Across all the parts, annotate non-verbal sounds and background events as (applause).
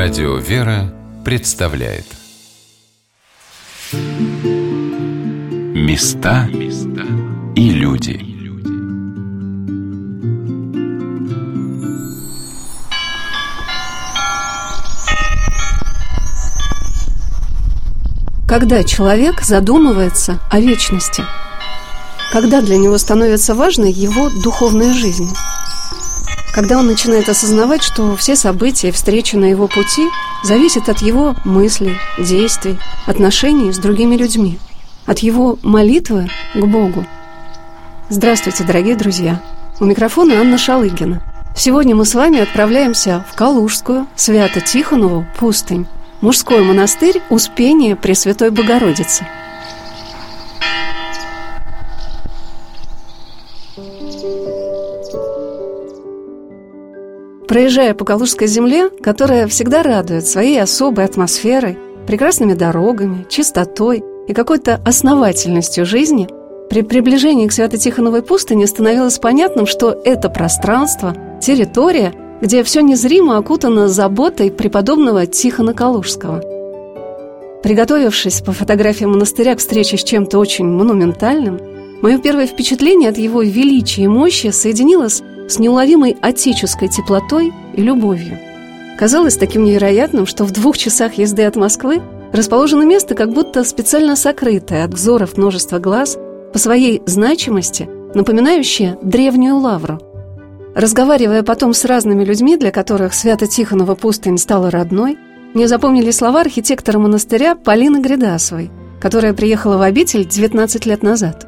Радио «Вера» представляет Места и люди Когда человек задумывается о вечности? Когда для него становится важной его духовная жизнь? Когда он начинает осознавать, что все события и встречи на его пути зависят от его мыслей, действий, отношений с другими людьми, от его молитвы к Богу. Здравствуйте, дорогие друзья! У микрофона Анна Шалыгина. Сегодня мы с вами отправляемся в Калужскую, Свято-Тихонову, пустынь, мужской монастырь Успения Пресвятой Богородицы – Проезжая по Калужской земле, которая всегда радует своей особой атмосферой, прекрасными дорогами, чистотой и какой-то основательностью жизни, при приближении к Свято-Тихоновой пустыне становилось понятным, что это пространство, территория, где все незримо окутано заботой преподобного Тихона Калужского. Приготовившись по фотографии монастыря к встрече с чем-то очень монументальным, мое первое впечатление от его величия и мощи соединилось с неуловимой отеческой теплотой и любовью. Казалось таким невероятным, что в двух часах езды от Москвы расположено место, как будто специально сокрытое от взоров множества глаз, по своей значимости напоминающее древнюю лавру. Разговаривая потом с разными людьми, для которых Свято-Тихонова пустынь стала родной, мне запомнили слова архитектора монастыря Полины Гридасовой, которая приехала в обитель 19 лет назад –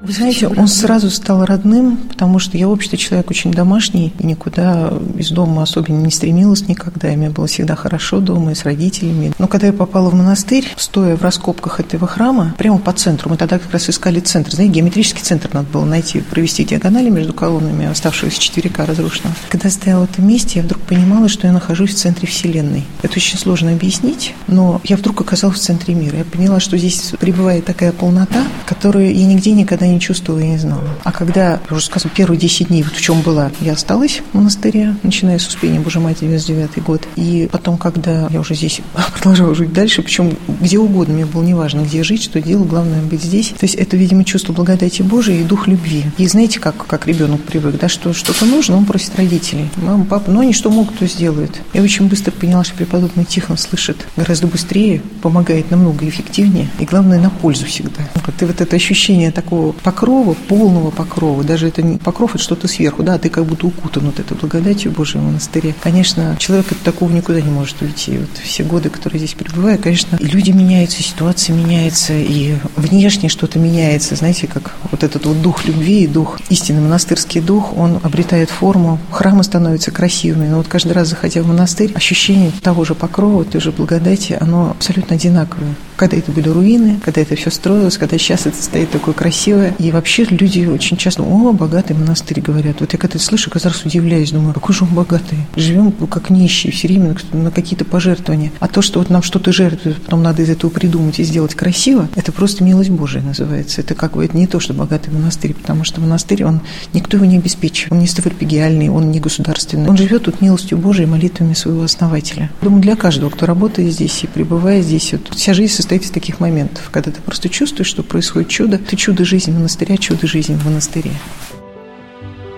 вы знаете, он сразу стал родным, потому что я, в общем-то, человек очень домашний, и никуда из дома особенно не стремилась никогда, и мне было всегда хорошо дома и с родителями. Но когда я попала в монастырь, стоя в раскопках этого храма, прямо по центру, мы тогда как раз искали центр, знаете, геометрический центр надо было найти, провести диагонали между колоннами оставшегося 4К разрушенного. Когда стояла в этом месте, я вдруг понимала, что я нахожусь в центре Вселенной. Это очень сложно объяснить, но я вдруг оказалась в центре мира. Я поняла, что здесь пребывает такая полнота, которую я нигде никогда не чувствовала и не знала. А когда, я уже сказала, первые 10 дней, вот в чем была, я осталась в монастыре, начиная с Успения Божьей Матери, 99 год. И потом, когда я уже здесь (laughs) продолжала жить дальше, причем где угодно, мне было неважно, где жить, что делать, главное быть здесь. То есть это, видимо, чувство благодати Божией и дух любви. И знаете, как, как ребенок привык, да, что что-то нужно, он просит родителей. Мама, папа, ну они что могут, то сделают. Я очень быстро поняла, что преподобный Тихон слышит гораздо быстрее, помогает намного эффективнее и, главное, на пользу всегда. Вот, и вот это ощущение такого покрова, полного покрова, даже это не покров, это что-то сверху, да, ты как будто укутан вот этой благодатью Божьей в монастыре. Конечно, человек от такого никуда не может уйти. Вот все годы, которые здесь пребываю, конечно, люди меняются, ситуация меняется, и внешне что-то меняется. Знаете, как вот этот вот дух любви и дух, истинный монастырский дух, он обретает форму, храмы становятся красивыми. Но вот каждый раз, заходя в монастырь, ощущение того же покрова, той же благодати, оно абсолютно одинаковое. Когда это были руины, когда это все строилось, когда сейчас это стоит такое красивое, и вообще люди очень часто, о, богатый монастырь, говорят. Вот я когда это слышу, каждый раз удивляюсь, думаю, какой же он богатый. Живем как нищие, все время на какие-то пожертвования. А то, что вот нам что-то жертвуют, потом надо из этого придумать и сделать красиво, это просто милость Божия называется. Это как бы это не то, что богатый монастырь, потому что монастырь, он никто его не обеспечивает. Он не ставропигиальный, он не государственный. Он живет тут милостью Божией, молитвами своего основателя. Думаю, для каждого, кто работает здесь и пребывает здесь, вот вся жизнь состоит из таких моментов, когда ты просто чувствуешь, что происходит чудо. Ты чудо жизни монастыря, чудо жизни в монастыре.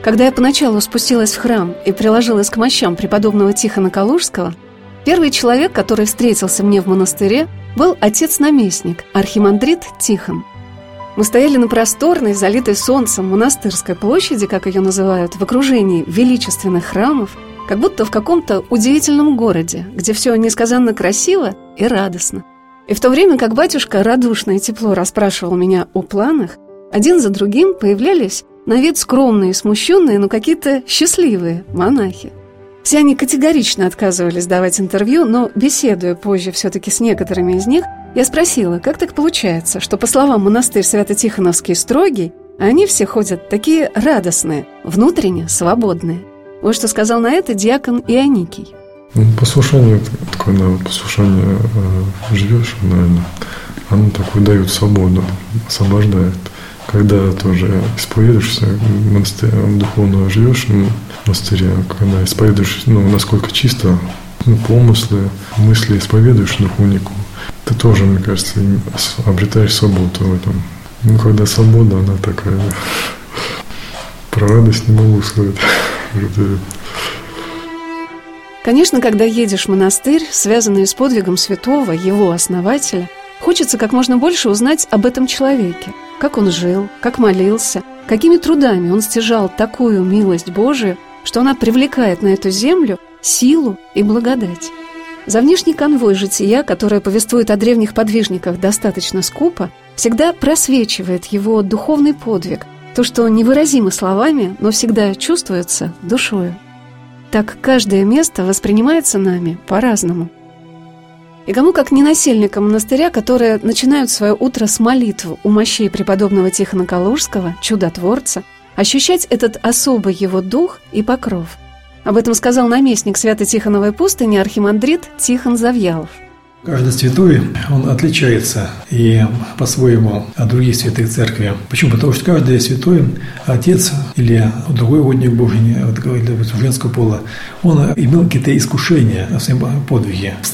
Когда я поначалу спустилась в храм и приложилась к мощам преподобного Тихона Калужского, первый человек, который встретился мне в монастыре, был отец-наместник, архимандрит Тихон. Мы стояли на просторной, залитой солнцем монастырской площади, как ее называют, в окружении величественных храмов, как будто в каком-то удивительном городе, где все несказанно красиво и радостно. И в то время как батюшка радушно и тепло расспрашивал меня о планах, один за другим появлялись на вид скромные, смущенные, но какие-то счастливые монахи. Все они категорично отказывались давать интервью, но, беседуя позже все-таки с некоторыми из них, я спросила, как так получается, что, по словам монастырь Свято-Тихоновский строгий, они все ходят такие радостные, внутренне свободные. Вот что сказал на это диакон Ионикий. Ну, послушание, такое, да, послушание э, живешь, наверное, оно такое дает свободу, освобождает когда тоже исповедуешься, духовно живешь в монастыре, когда исповедуешь, ну, насколько чисто ну, помыслы, мысли исповедуешь духовнику, ты тоже, мне кажется, обретаешь свободу в этом. Ну, когда свобода, она такая, про радость не могу сказать. (laughs) Конечно, когда едешь в монастырь, связанный с подвигом святого, его основателя, хочется как можно больше узнать об этом человеке. Как он жил, как молился, какими трудами он стяжал такую милость Божию, что она привлекает на эту землю силу и благодать. За внешний конвой жития, которое повествует о древних подвижниках достаточно скупо, всегда просвечивает его духовный подвиг, то, что невыразимо словами, но всегда чувствуется душою. Так каждое место воспринимается нами по-разному. И кому как не насельникам монастыря, которые начинают свое утро с молитвы у мощей преподобного Тихона Калужского, чудотворца, ощущать этот особый его дух и покров. Об этом сказал наместник Свято-Тихоновой пустыни архимандрит Тихон Завьялов – Каждый святой, он отличается и по-своему от других святых церкви. Почему? Потому что каждый святой, отец или другой угодник Божий, или женского пола, он имел какие-то искушения в своем подвиге, в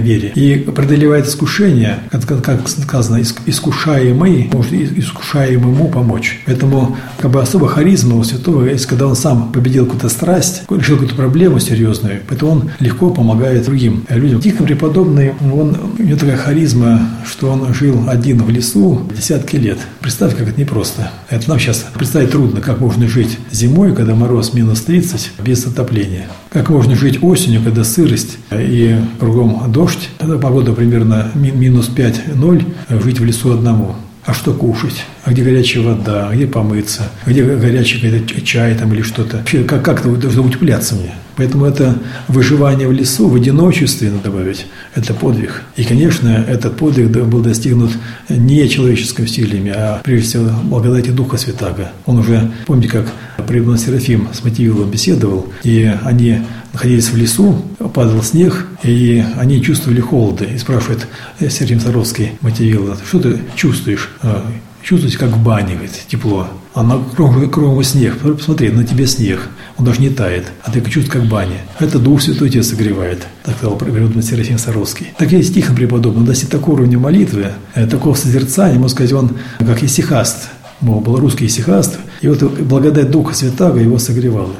вере. И преодолевает искушения, как сказано, искушаемый, может искушаемому помочь. Поэтому как бы особо харизма у святого есть, когда он сам победил какую-то страсть, решил какую-то проблему серьезную, поэтому он легко помогает другим людям. Тихо преподобный он, у него такая харизма, что он жил один в лесу десятки лет. Представь, как это непросто. Это нам сейчас представить трудно, как можно жить зимой, когда мороз минус 30, без отопления. Как можно жить осенью, когда сырость и кругом дождь, когда погода примерно минус 5-0, жить в лесу одному. А что кушать? А где горячая вода? А где помыться? А где горячий чай там или что-то? Вообще, как, как это должно утепляться мне? Поэтому это выживание в лесу, в одиночестве, надо добавить, это подвиг. И, конечно, этот подвиг был достигнут не человеческими усилиями, а прежде всего благодати Духа Святаго. Он уже, помните, как преподобный Серафим с Мативилом беседовал, и они находились в лесу, падал снег, и они чувствовали холоды. И спрашивает Серафим Саровский Мативила, что ты чувствуешь? А, чувствуете, как в бане, говорит, тепло. А на кругом снег. Посмотри, на тебе снег. Он даже не тает, а ты чувствуешь, как в бане. Это Дух Святой тебя согревает, так сказал преподобный Серафим Саровский. Так и стихом преподобный, достиг такого уровня молитвы, э, такого созерцания, можно сказать, он как исихаст, мол, был русский исихаст, и вот благодать Духа Святаго его согревала.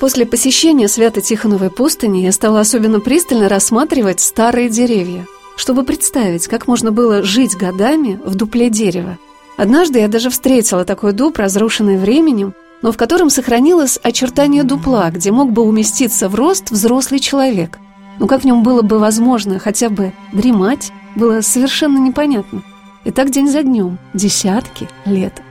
После посещения Свято-Тихоновой пустыни я стала особенно пристально рассматривать старые деревья, чтобы представить, как можно было жить годами в дупле дерева. Однажды я даже встретила такой дуб, разрушенный временем, но в котором сохранилось очертание дупла, где мог бы уместиться в рост взрослый человек. Но как в нем было бы возможно хотя бы дремать, было совершенно непонятно. И так день за днем, десятки лет.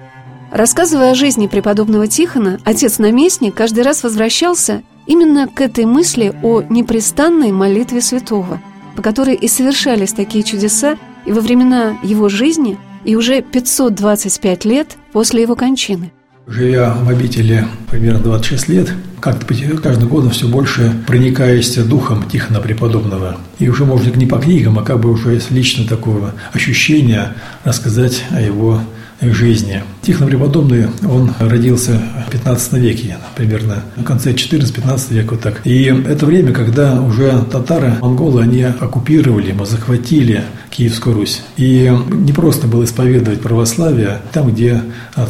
Рассказывая о жизни преподобного Тихона, отец-наместник каждый раз возвращался именно к этой мысли о непрестанной молитве святого, по которой и совершались такие чудеса и во времена его жизни, и уже 525 лет после его кончины. Живя в обители примерно 26 лет, как-то каждым годом все больше проникаясь духом Тихона Преподобного. И уже, может, не по книгам, а как бы уже лично такого ощущения рассказать о его жизни. Тихон Преподобный, он родился в 15 веке, примерно в конце 14-15 века вот так. И это время, когда уже татары, монголы, они оккупировали, захватили Киевскую Русь. И не просто было исповедовать православие там, где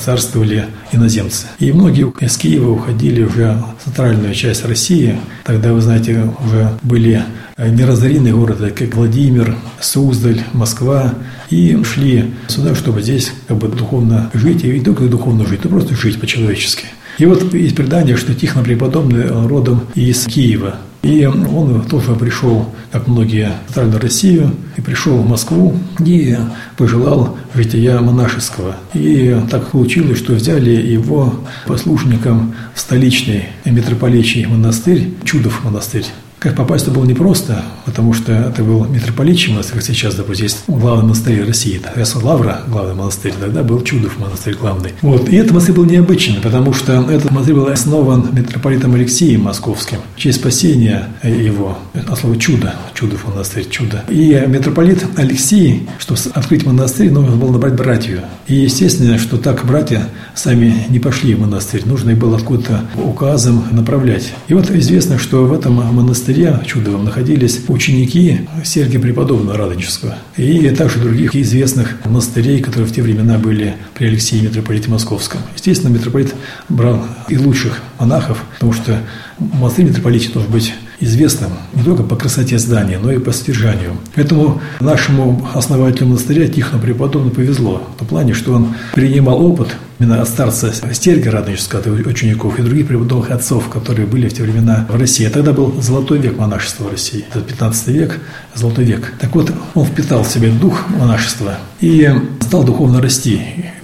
царствовали иноземцы. И многие из Киева уходили уже в центральную часть России. Тогда, вы знаете, уже были неразоренные города, как Владимир, Суздаль, Москва, и шли сюда, чтобы здесь как бы духовно жить, и не только духовно жить, но просто жить по-человечески. И вот есть предание, что Тихон Преподобный родом из Киева. И он тоже пришел, как многие, в Центральную Россию, и пришел в Москву и пожелал жития монашеского. И так получилось, что взяли его послушником в столичный митрополичий монастырь, Чудов монастырь. Как попасть туда было непросто, потому что это был митрополитчий монастырь, как сейчас, допустим, есть главный монастырь России. Раз Лавра, главный монастырь, тогда был Чудов монастырь главный. Вот. И этот монастырь был необычный, потому что этот монастырь был основан митрополитом Алексеем Московским в честь спасения его, от слова чудо, Чудов монастырь, чудо. И митрополит Алексей, чтобы открыть монастырь, нужно было набрать братью. И естественно, что так братья сами не пошли в монастырь, нужно их было откуда-то указом направлять. И вот известно, что в этом монастыре монастыре Чудовом находились ученики Сергия Преподобного Радонежского и также других известных монастырей, которые в те времена были при Алексее митрополите Московском. Естественно, митрополит брал и лучших монахов, потому что монастырь митрополите должен быть известным не только по красоте здания, но и по содержанию. Поэтому нашему основателю монастыря Тихону Преподобному повезло в том плане, что он принимал опыт именно от старца Стергия Радонежского, учеников и других преподобных отцов, которые были в те времена в России. А тогда был золотой век монашества в России. Это 15 век, золотой век. Так вот, он впитал в себя дух монашества и стал духовно расти.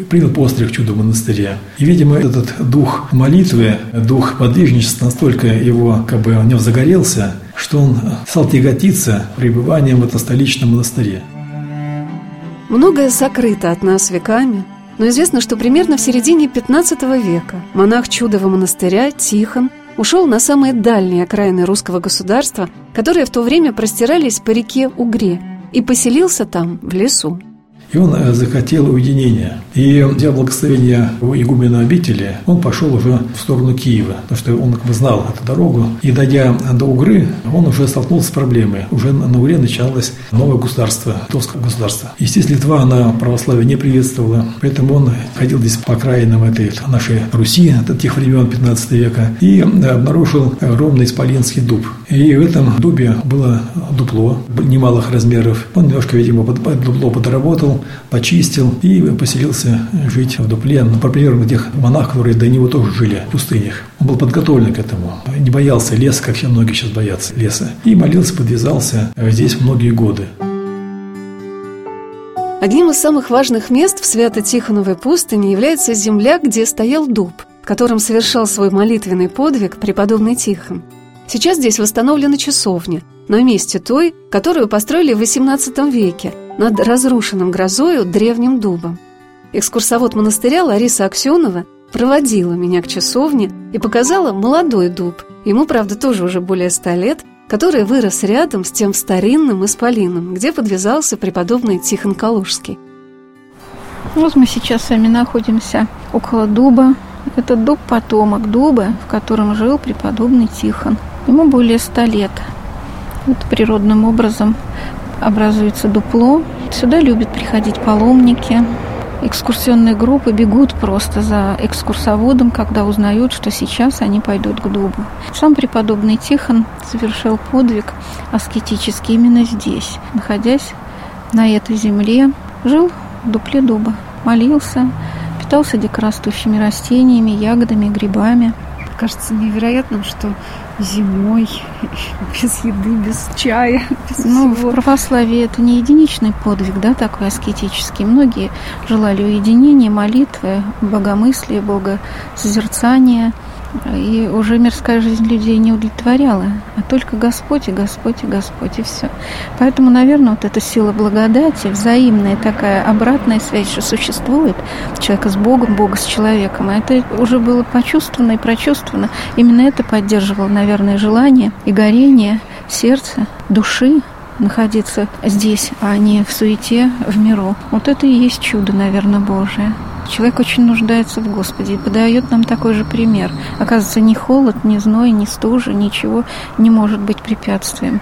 Принял постриг чудо в монастыре. И, видимо, этот дух молитвы, дух подвижничества настолько его, как бы, в нем загорелся, что он стал тяготиться пребыванием в этом столичном монастыре. Многое сокрыто от нас веками – но известно, что примерно в середине 15 века монах Чудова монастыря Тихон ушел на самые дальние окраины русского государства, которые в то время простирались по реке Угре, и поселился там, в лесу. И он э, захотел уединения. И, взяв благословение у игумена обители, он пошел уже в сторону Киева, потому что он как бы знал эту дорогу. И, дойдя до Угры, он уже столкнулся с проблемой. Уже на Угре началось новое государство, литовское государство. Естественно, Литва, она православие не приветствовала, поэтому он ходил здесь по окраинам этой нашей Руси, от тех времен 15 века, и обнаружил огромный исполинский дуб. И в этом дубе было дупло немалых размеров. Он немножко, видимо, под дупло подработал, почистил и поселился жить в дупле, ну, по примеру, тех монах, которые до него тоже жили в пустынях. Он был подготовлен к этому, не боялся леса, как все многие сейчас боятся леса, и молился, подвязался здесь многие годы. Одним из самых важных мест в Свято-Тихоновой пустыне является земля, где стоял дуб, в котором совершал свой молитвенный подвиг преподобный Тихон. Сейчас здесь восстановлена часовня, на месте той, которую построили в XVIII веке – над разрушенным грозою древним дубом. Экскурсовод монастыря Лариса Аксенова проводила меня к часовне и показала молодой дуб, ему, правда, тоже уже более ста лет, который вырос рядом с тем старинным исполином, где подвязался преподобный Тихон Калужский. Вот мы сейчас с вами находимся около дуба. Это дуб потомок дуба, в котором жил преподобный Тихон. Ему более ста лет. Вот природным образом образуется дупло. Сюда любят приходить паломники. Экскурсионные группы бегут просто за экскурсоводом, когда узнают, что сейчас они пойдут к дубу. Сам преподобный Тихон совершил подвиг аскетический именно здесь, находясь на этой земле, жил в дупле дуба, молился, питался дикорастущими растениями, ягодами, грибами. Кажется невероятным, что зимой, (laughs) без еды, без чая, без Ну, всего. в православии это не единичный подвиг, да, такой аскетический. Многие желали уединения, молитвы, богомыслия, богосозерцания – и уже мирская жизнь людей не удовлетворяла, а только Господь и Господь и Господь, и все. Поэтому, наверное, вот эта сила благодати, взаимная такая обратная связь, что существует человека с Богом, Бога с человеком, а это уже было почувствовано и прочувствовано. Именно это поддерживало, наверное, желание и горение сердца, души находиться здесь, а не в суете, в миру. Вот это и есть чудо, наверное, Божие. Человек очень нуждается в Господе и подает нам такой же пример. Оказывается, ни холод, ни зной, ни стужа, ничего не может быть препятствием.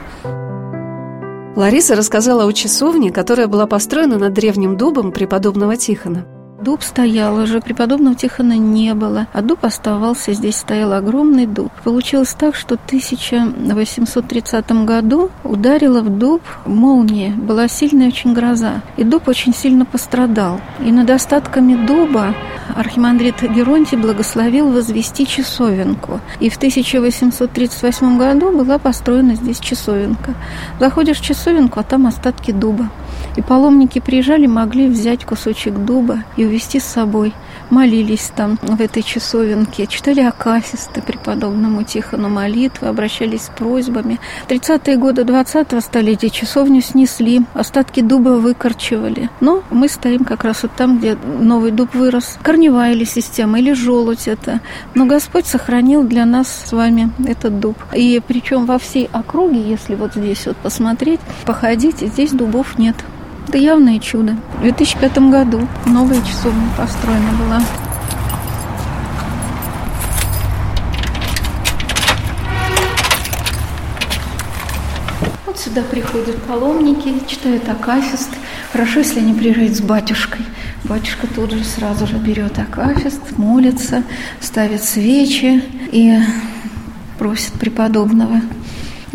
Лариса рассказала о часовне, которая была построена над древним дубом преподобного Тихона. Дуб стоял, уже преподобного Тихона не было, а дуб оставался, здесь стоял огромный дуб. Получилось так, что в 1830 году ударила в дуб молния, была сильная очень гроза, и дуб очень сильно пострадал. И над остатками дуба архимандрит Геронтий благословил возвести часовенку. И в 1838 году была построена здесь часовенка. Заходишь в часовенку, а там остатки дуба. И паломники приезжали, могли взять кусочек дуба и увезти с собой. Молились там в этой часовенке, читали акафисты преподобному Тихону молитвы, обращались с просьбами. В 30-е годы 20-го столетия часовню снесли, остатки дуба выкорчевали. Но мы стоим как раз вот там, где новый дуб вырос. Корневая или система, или желудь это. Но Господь сохранил для нас с вами этот дуб. И причем во всей округе, если вот здесь вот посмотреть, походить, здесь дубов нет. Это явное чудо. В 2005 году новая часовня построена была. Вот сюда приходят паломники, читают акафист. Хорошо, если они приезжают с батюшкой. Батюшка тут же сразу же берет акафист, молится, ставит свечи и просит преподобного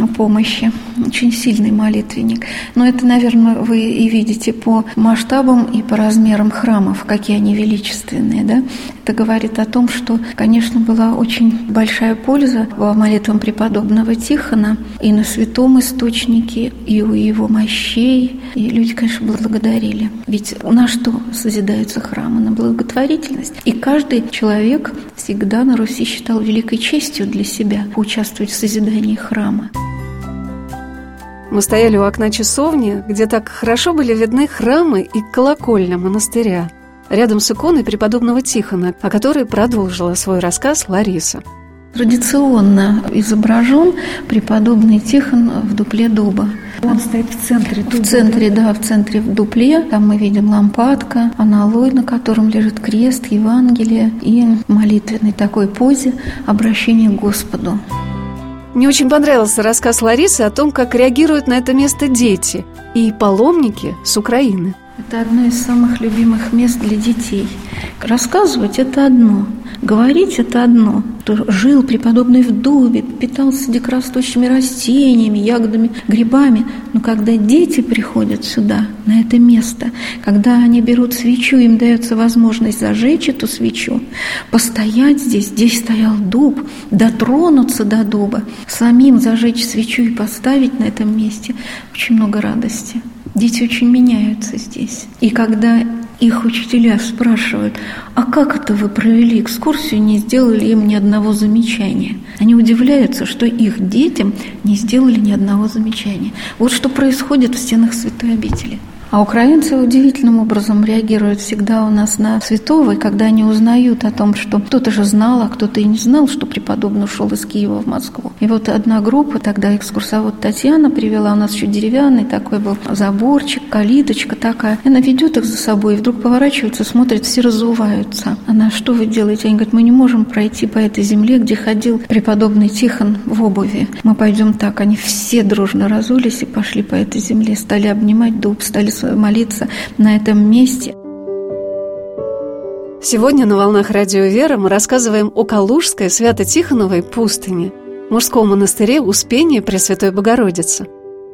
помощи. Очень сильный молитвенник. Но это, наверное, вы и видите по масштабам и по размерам храмов, какие они величественные. Да? Это говорит о том, что, конечно, была очень большая польза во молитвам преподобного Тихона и на святом источнике, и у его мощей. И люди, конечно, благодарили. Ведь на что созидаются храмы? На благотворительность. И каждый человек всегда на Руси считал великой честью для себя поучаствовать в созидании храма. Мы стояли у окна часовни, где так хорошо были видны храмы и колокольня монастыря, рядом с иконой преподобного Тихона, о которой продолжила свой рассказ Лариса. Традиционно изображен преподобный Тихон в дупле дуба. Он стоит в центре дуба. В центре, да, в центре в дупле. Там мы видим лампадка, аналой, на котором лежит крест, Евангелие и молитвенной такой позе обращение к Господу. Мне очень понравился рассказ Ларисы о том, как реагируют на это место дети и паломники с Украины. Это одно из самых любимых мест для детей. Рассказывать – это одно, говорить – это одно. То жил преподобный в дубе, питался дикорастущими растениями, ягодами, грибами. Но когда дети приходят сюда, на это место, когда они берут свечу, им дается возможность зажечь эту свечу, постоять здесь, здесь стоял дуб, дотронуться до дуба, самим зажечь свечу и поставить на этом месте, очень много радости. Дети очень меняются здесь. И когда их учителя спрашивают, а как это вы провели экскурсию, не сделали им ни одного замечания? Они удивляются, что их детям не сделали ни одного замечания. Вот что происходит в стенах святой обители. А украинцы удивительным образом реагируют всегда у нас на святого, и когда они узнают о том, что кто-то же знал, а кто-то и не знал, что преподобный ушел из Киева в Москву. И вот одна группа, тогда экскурсовод Татьяна привела, у нас еще деревянный такой был заборчик, калиточка такая. И она ведет их за собой, и вдруг поворачивается, смотрит, все разуваются. Она, что вы делаете? Они говорят, мы не можем пройти по этой земле, где ходил преподобный Тихон в обуви. Мы пойдем так. Они все дружно разулись и пошли по этой земле, стали обнимать дуб, стали молиться на этом месте. Сегодня на «Волнах Радио Вера» мы рассказываем о Калужской Свято-Тихоновой пустыне, мужском монастыре Успения Пресвятой Богородицы.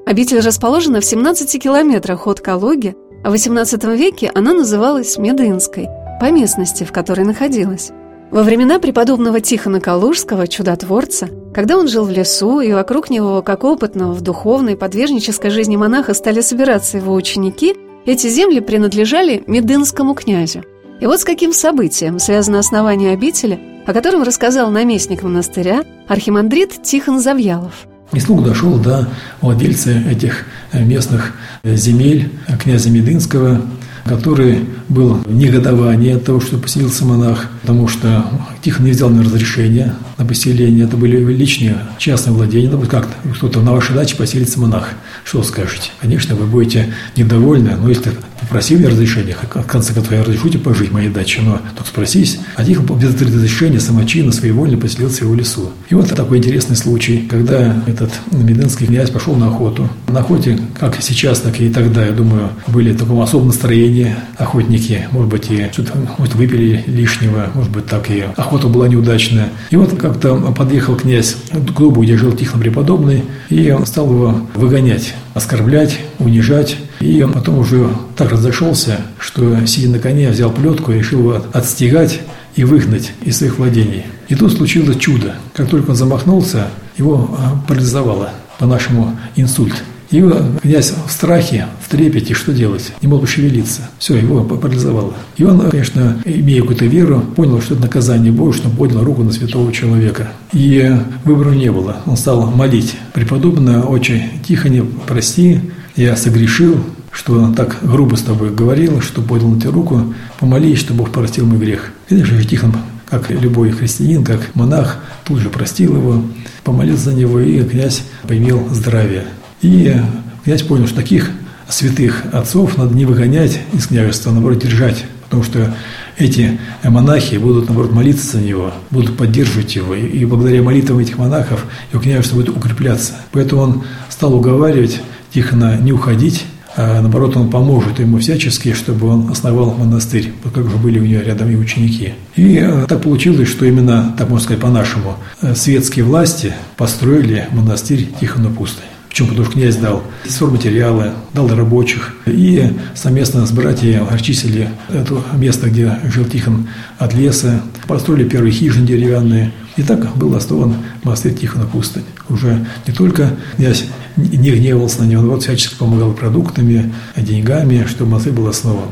Обитель расположена в 17 километрах от Калуги, а в XVIII веке она называлась Медынской, по местности, в которой находилась. Во времена преподобного Тихона Калужского, чудотворца, когда он жил в лесу, и вокруг него, как опытного в духовной, подвижнической жизни монаха, стали собираться его ученики, эти земли принадлежали Медынскому князю. И вот с каким событием связано основание обители, о котором рассказал наместник монастыря архимандрит Тихон Завьялов. И слух дошел до владельца этих местных земель, князя Медынского, который был в негодовании от того, что поселился монах, потому что Тихон не взял на разрешение на поселение. Это были личные частные владения. Ну, как кто-то на вашей даче поселится монах. Что скажете? Конечно, вы будете недовольны, но если попросили разрешения, в конце концов, я разрешите пожить в моей даче, но только спросись. А Тихон без разрешения самочинно, своевольно поселился в его лесу. И вот такой интересный случай, когда этот медынский князь пошел на охоту. На охоте, как сейчас, так и тогда, я думаю, были в таком особом настроении охотники. Может быть, и что-то может, выпили лишнего, может быть, так и охота была неудачная. И вот как-то подъехал князь к дубу, где жил Тихон преподобный, и он стал его выгонять, оскорблять, унижать. И потом уже так разошелся, что, сидя на коне, взял плетку и решил его отстегать и выгнать из своих владений. И тут случилось чудо. Как только он замахнулся, его а, парализовало, по-нашему инсульт. И князь в страхе, в трепете, что делать? Не мог пошевелиться. Все, его парализовало. И он, конечно, имея какую-то веру, понял, что это наказание Божье, что он поднял руку на святого человека. И выбора не было. Он стал молить. Преподобно, очень тихо не прости, я согрешил, что так грубо с тобой говорил, что поднял на тебя руку, помолись, что Бог простил мой грех. Конечно же, Тихон, как любой христианин, как монах, тут же простил его, помолился за него, и князь поимел здравие. И князь понял, что таких святых отцов надо не выгонять из княжества, а наоборот держать, потому что эти монахи будут, наоборот, молиться за него, будут поддерживать его. И благодаря молитвам этих монахов его княжество будет укрепляться. Поэтому он стал уговаривать Тихона не уходить, а наоборот, он поможет ему всячески, чтобы он основал монастырь, вот как же были у него рядом и ученики. И э, так получилось, что именно, так можно сказать по-нашему, э, светские власти построили монастырь Тихона Пустой. Почему? Потому что князь дал материалы, дал рабочих. И совместно с братьями очистили это место, где жил Тихон от леса. Построили первые хижины деревянные. И так был основан монастырь Тихона Пустынь. Уже не только князь не гневался на него, но вот всячески помогал продуктами, деньгами, чтобы монастырь был основан.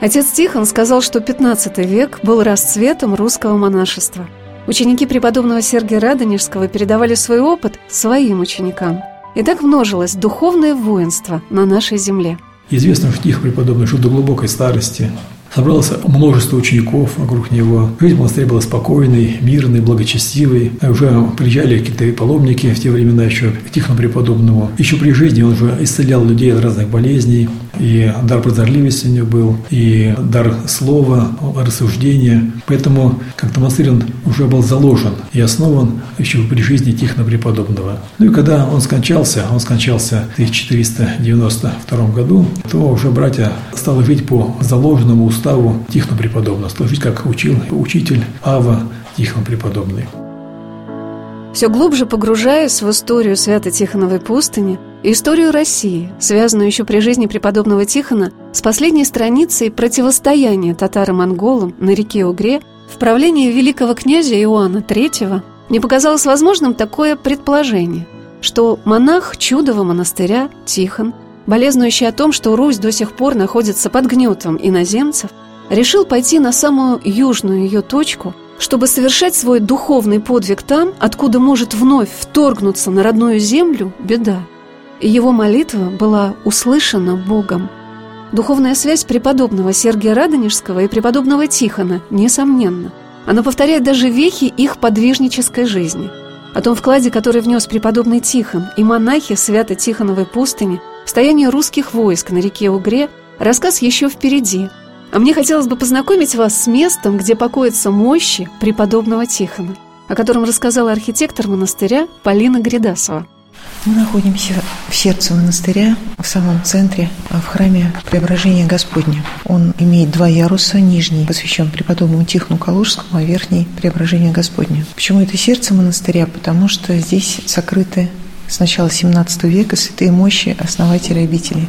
Отец Тихон сказал, что 15 век был расцветом русского монашества – Ученики преподобного Сергия Радонежского передавали свой опыт своим ученикам. И так множилось духовное воинство на нашей земле. Известно, что их преподобный жил до глубокой старости, Собралось множество учеников вокруг него. Жизнь в монастыре была спокойной, мирной, благочестивой. Уже приезжали какие-то паломники в те времена еще к Тихону преподобному. Еще при жизни он уже исцелял людей от разных болезней. И дар прозорливости у него был, и дар слова, рассуждения. Поэтому как-то монастырь он уже был заложен и основан еще при жизни Тихона преподобного. Ну и когда он скончался, он скончался в 1492 году, то уже братья стали жить по заложенному уставу уставу Тихона Преподобного, служить как учил учитель Ава Тихон Преподобный. Все глубже погружаясь в историю Свято-Тихоновой пустыни историю России, связанную еще при жизни преподобного Тихона с последней страницей противостояния татаро-монголам на реке Угре в правлении великого князя Иоанна III, мне показалось возможным такое предположение, что монах чудового монастыря Тихон – болезнующий о том, что Русь до сих пор находится под гнетом иноземцев, решил пойти на самую южную ее точку, чтобы совершать свой духовный подвиг там, откуда может вновь вторгнуться на родную землю беда. И его молитва была услышана Богом. Духовная связь преподобного Сергия Радонежского и преподобного Тихона, несомненно. Она повторяет даже вехи их подвижнической жизни. О том вкладе, который внес преподобный Тихон и монахи Свято-Тихоновой пустыни – Стояние русских войск на реке Угре рассказ еще впереди. А мне хотелось бы познакомить вас с местом, где покоятся мощи преподобного Тихона, о котором рассказала архитектор монастыря Полина Гридасова. Мы находимся в сердце монастыря, в самом центре, а в храме Преображения Господня. Он имеет два яруса. Нижний посвящен преподобному Тихону Калужскому, а верхний – Преображение Господня. Почему это сердце монастыря? Потому что здесь сокрыты с начала XVII века святые мощи основателя обители,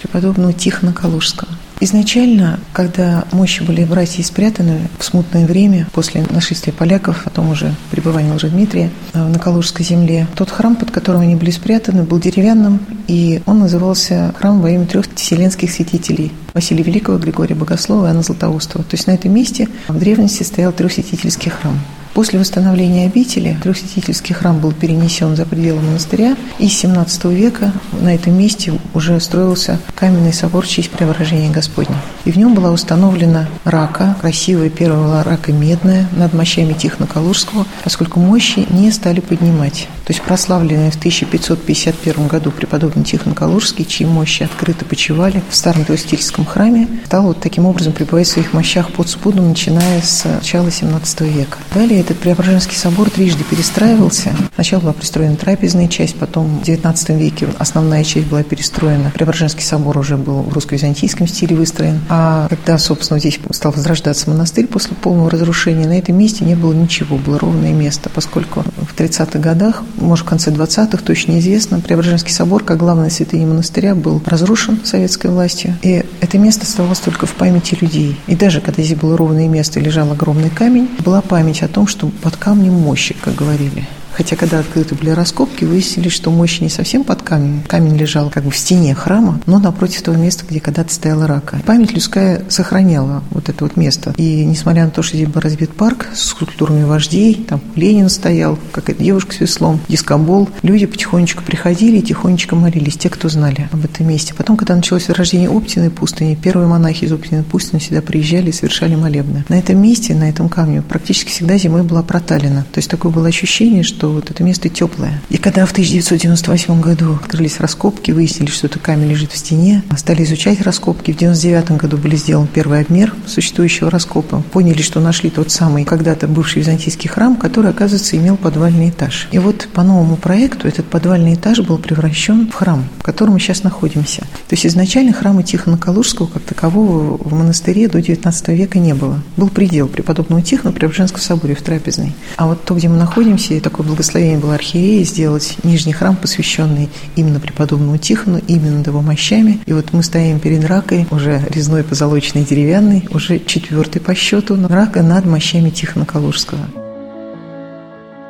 преподобного Тихона Калужского. Изначально, когда мощи были России спрятаны в смутное время, после нашествия поляков, потом уже пребывания Дмитрия э, на Калужской земле, тот храм, под которым они были спрятаны, был деревянным, и он назывался храм во имя трех вселенских святителей – Василия Великого, Григория Богослова и Анна Златоустова. То есть на этом месте в древности стоял трехсвятительский храм. После восстановления обители трехсвятительский храм был перенесен за пределы монастыря, и с 17 века на этом месте уже строился каменный собор в честь преображения Господня. И в нем была установлена рака, красивая первая рака медная над мощами Тихона Калужского, поскольку мощи не стали поднимать. То есть прославленный в 1551 году преподобный Тихон Калужский, чьи мощи открыто почивали в старом трехсвятительском храме, стал вот таким образом пребывать в своих мощах под спудом, начиная с начала 17 века. Далее этот Преображенский собор трижды перестраивался. Сначала была пристроена трапезная часть, потом в XIX веке основная часть была перестроена. Преображенский собор уже был в русско-византийском стиле выстроен. А когда, собственно, здесь стал возрождаться монастырь после полного разрушения, на этом месте не было ничего, было ровное место, поскольку в 30-х годах, может, в конце 20-х, точно неизвестно, Преображенский собор, как главная святыня монастыря, был разрушен советской властью. И это место оставалось только в памяти людей. И даже когда здесь было ровное место и лежал огромный камень, была память о том, что под камнем мощи, как говорили. Хотя, когда открыты были раскопки, выяснили, что мощь не совсем под камнем. Камень лежал как бы в стене храма, но напротив того места, где когда-то стояла рака. Память людская сохраняла вот это вот место. И несмотря на то, что здесь был разбит парк с скульптурами вождей, там Ленин стоял, какая-то девушка с веслом, дискобол, люди потихонечку приходили и тихонечко молились, те, кто знали об этом месте. Потом, когда началось рождение Оптиной пустыни, первые монахи из Оптиной пустыни сюда приезжали и совершали молебны. На этом месте, на этом камне практически всегда зимой была проталина. То есть такое было ощущение, что что вот это место теплое. И когда в 1998 году открылись раскопки, выяснили, что это камень лежит в стене, стали изучать раскопки. В 1999 году были сделан первый обмер существующего раскопа. Поняли, что нашли тот самый когда-то бывший византийский храм, который, оказывается, имел подвальный этаж. И вот по новому проекту этот подвальный этаж был превращен в храм, в котором мы сейчас находимся. То есть изначально храма Тихона Калужского как такового в монастыре до 19 века не было. Был предел преподобного Тихона при Преображенском соборе в Трапезной. А вот то, где мы находимся, и такое благословение было архиереи сделать нижний храм, посвященный именно преподобному Тихону, именно его мощами. И вот мы стоим перед ракой, уже резной позолоченный деревянный, уже четвертый по счету, рака над мощами Тихона Калужского.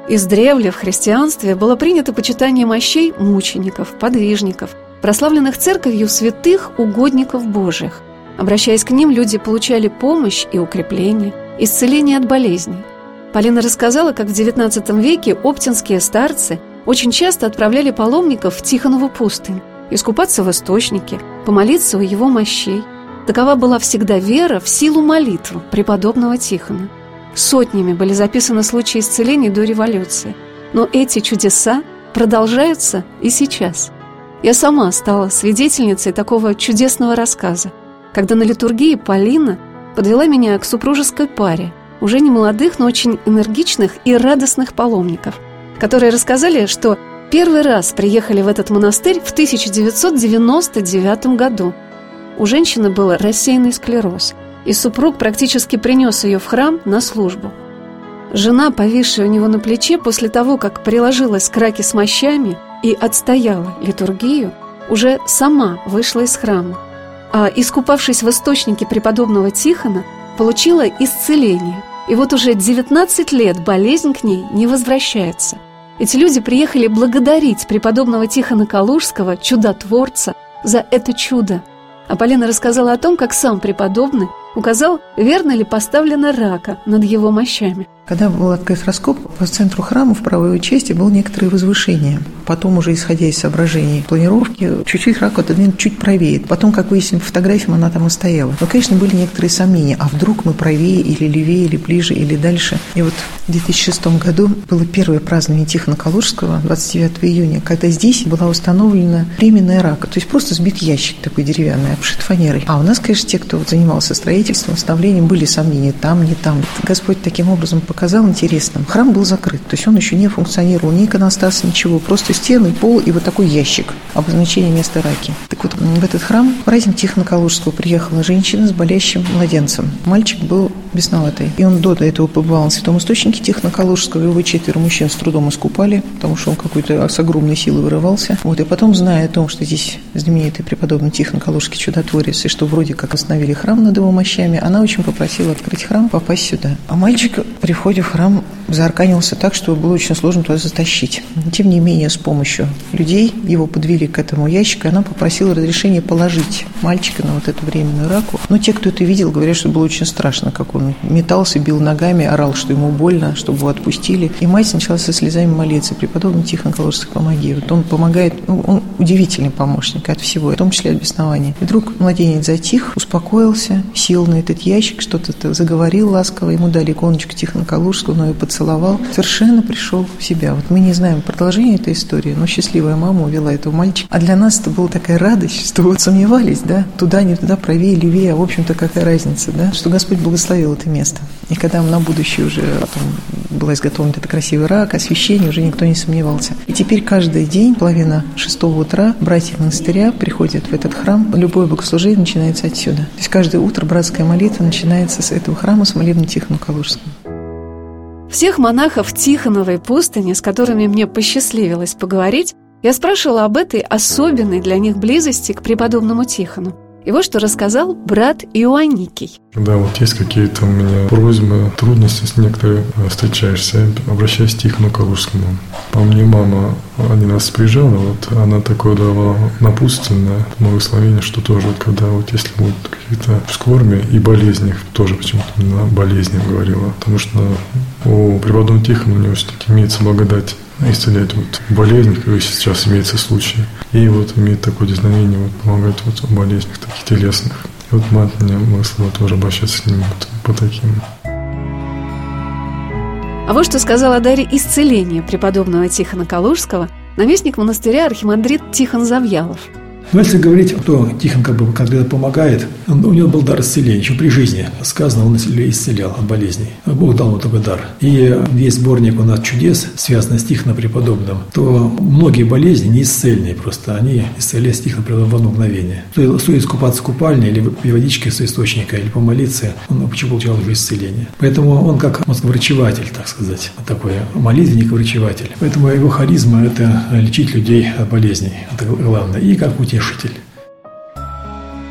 Издревле в христианстве было принято почитание мощей мучеников, подвижников, прославленных церковью святых угодников Божьих. Обращаясь к ним, люди получали помощь и укрепление – исцеление от болезней. Полина рассказала, как в XIX веке оптинские старцы очень часто отправляли паломников в Тихонову пустынь, искупаться в источнике, помолиться у его мощей. Такова была всегда вера в силу молитвы преподобного Тихона. Сотнями были записаны случаи исцелений до революции. Но эти чудеса продолжаются и сейчас. Я сама стала свидетельницей такого чудесного рассказа, когда на литургии Полина подвела меня к супружеской паре, уже не молодых, но очень энергичных и радостных паломников, которые рассказали, что первый раз приехали в этот монастырь в 1999 году. У женщины был рассеянный склероз, и супруг практически принес ее в храм на службу. Жена, повисшая у него на плече после того, как приложилась к раке с мощами и отстояла литургию, уже сама вышла из храма а, искупавшись в источнике преподобного Тихона, получила исцеление. И вот уже 19 лет болезнь к ней не возвращается. Эти люди приехали благодарить преподобного Тихона Калужского, чудотворца, за это чудо. А Полина рассказала о том, как сам преподобный указал, верно ли поставлена рака над его мощами – когда был открыт раскоп, по центру храма в правой его части было некоторое возвышение. Потом уже исходя из соображений планировки, чуть-чуть раку отодвинут чуть правее. Потом, как выяснили по фотографиям, она там и стояла. Но, конечно, были некоторые сомнения. А вдруг мы правее или левее, или ближе, или дальше? И вот в 2006 году было первое празднование Тихона Калужского, 29 июня, когда здесь была установлена временная рака. То есть просто сбит ящик такой деревянный, обшит фанерой. А у нас, конечно, те, кто вот занимался строительством, установлением, были сомнения там, не там. Господь таким образом показал показал интересным. Храм был закрыт, то есть он еще не функционировал, ни иконостас, ничего, просто стены, пол и вот такой ящик, обозначение места раки. Так вот, в этот храм в праздник Тихона приехала женщина с болящим младенцем. Мальчик был бесноватый. И он до этого побывал на Святом Источнике Тихона его четверо мужчин с трудом искупали, потому что он какой-то с огромной силой вырывался. Вот, и потом, зная о том, что здесь знаменитый преподобный Тихон чудотворец, и что вроде как остановили храм над его мощами, она очень попросила открыть храм, попасть сюда. А мальчик приходит входе в храм заарканился так, что было очень сложно туда затащить. Тем не менее, с помощью людей его подвели к этому ящику, и она попросила разрешения положить мальчика на вот эту временную раку. Но те, кто это видел, говорят, что было очень страшно, как он метался, бил ногами, орал, что ему больно, чтобы его отпустили. И мать начала со слезами молиться, преподобный Тихон Калужский, помоги. Вот он помогает, ну, он удивительный помощник от всего, в том числе от беснования. И вдруг младенец затих, успокоился, сел на этот ящик, что-то заговорил ласково, ему дали иконочку Тихона Калужского, но ее поцеловал, совершенно пришел в себя. Вот мы не знаем продолжение этой истории, но счастливая мама увела этого мальчика. А для нас это была такая радость, что вот сомневались, да, туда, не туда, правее, левее, а в общем-то какая разница, да, что Господь благословил это место. И когда на будущее уже потом была изготовлена эта красивый рак, освещение, уже никто не сомневался. И теперь каждый день, половина шестого утра, братья монастыря приходят в этот храм. Любое богослужение начинается отсюда. То есть каждое утро братская молитва начинается с этого храма, с молебна Тихона Калужского. Всех монахов Тихоновой пустыни, с которыми мне посчастливилось поговорить, я спрашивала об этой особенной для них близости к преподобному Тихону. И вот что рассказал брат Иоанникий. Да, вот есть какие-то у меня просьбы, трудности с некоторыми э, встречаешься, обращаюсь к Тихону Калужскому. По мне мама один раз приезжала, вот она такое давала напутственное благословение, что тоже вот когда вот если будут какие-то скорби и болезни, тоже почему-то на болезни говорила, потому что у преподобного Тихона у него все-таки имеется благодать исцелять вот болезнь, как сейчас имеется случай. И вот имеет такое дизновение, вот помогает вот в болезнях таких телесных. И вот мать мне мыслила тоже обращаться с ним вот по таким. А вот что сказал о даре исцеления преподобного Тихона Калужского наместник монастыря архимандрит Тихон Завьялов – но если говорить, то Тихон как бы когда помогает, он, у него был дар исцеления, еще при жизни сказано, он исцелял от болезней. Бог дал ему такой дар. И весь сборник у нас чудес, связанный с Тихоном преподобным, то многие болезни не исцельные просто, они исцеляли Тихона преподобным в одно мгновение. Стоит искупаться в купальне или в водичке с источника, или помолиться, он почему получал уже исцеление. Поэтому он как он врачеватель, так сказать, такой молитвенник-врачеватель. Поэтому его харизма – это лечить людей от болезней, это главное. И как утешить утешитель.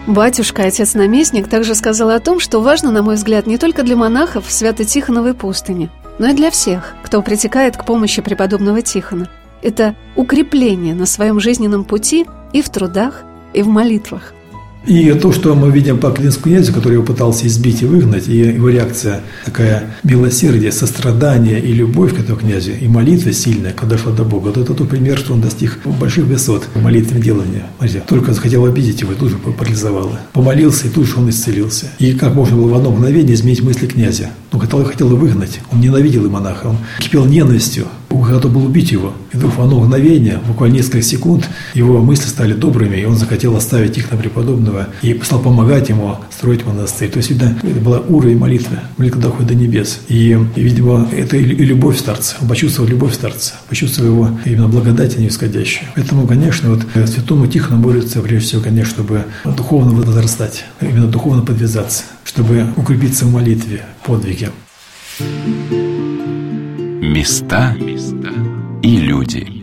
Батюшка, отец-наместник, также сказал о том, что важно, на мой взгляд, не только для монахов в Свято-Тихоновой пустыне, но и для всех, кто притекает к помощи преподобного Тихона. Это укрепление на своем жизненном пути и в трудах, и в молитвах. И то, что мы видим по Клинскому князю, который его пытался избить и выгнать, и его реакция такая милосердие, сострадание и любовь к этому князю, и молитва сильная, когда дошла до Бога. Вот это тот пример, что он достиг больших высот в молитвенном делании. Только захотел обидеть его, и тут же парализовало. Помолился, и тут же он исцелился. И как можно было в одно мгновение изменить мысли князя? Ну, хотел, хотел выгнать. Он ненавидел и монаха, он кипел ненавистью готов был убить его. И вдруг в одно мгновение, буквально несколько секунд, его мысли стали добрыми, и он захотел оставить их на преподобного и стал помогать ему строить монастырь. То есть, видно, это была уровень молитвы, молитва доходит до небес. И, и видимо, это и любовь старца. Он почувствовал любовь старца, почувствовал его именно благодать, а не. Поэтому, конечно, вот э, святому Тихону борется, прежде всего, конечно, чтобы духовно возрастать, именно духовно подвязаться, чтобы укрепиться в молитве, подвиге. Места и люди.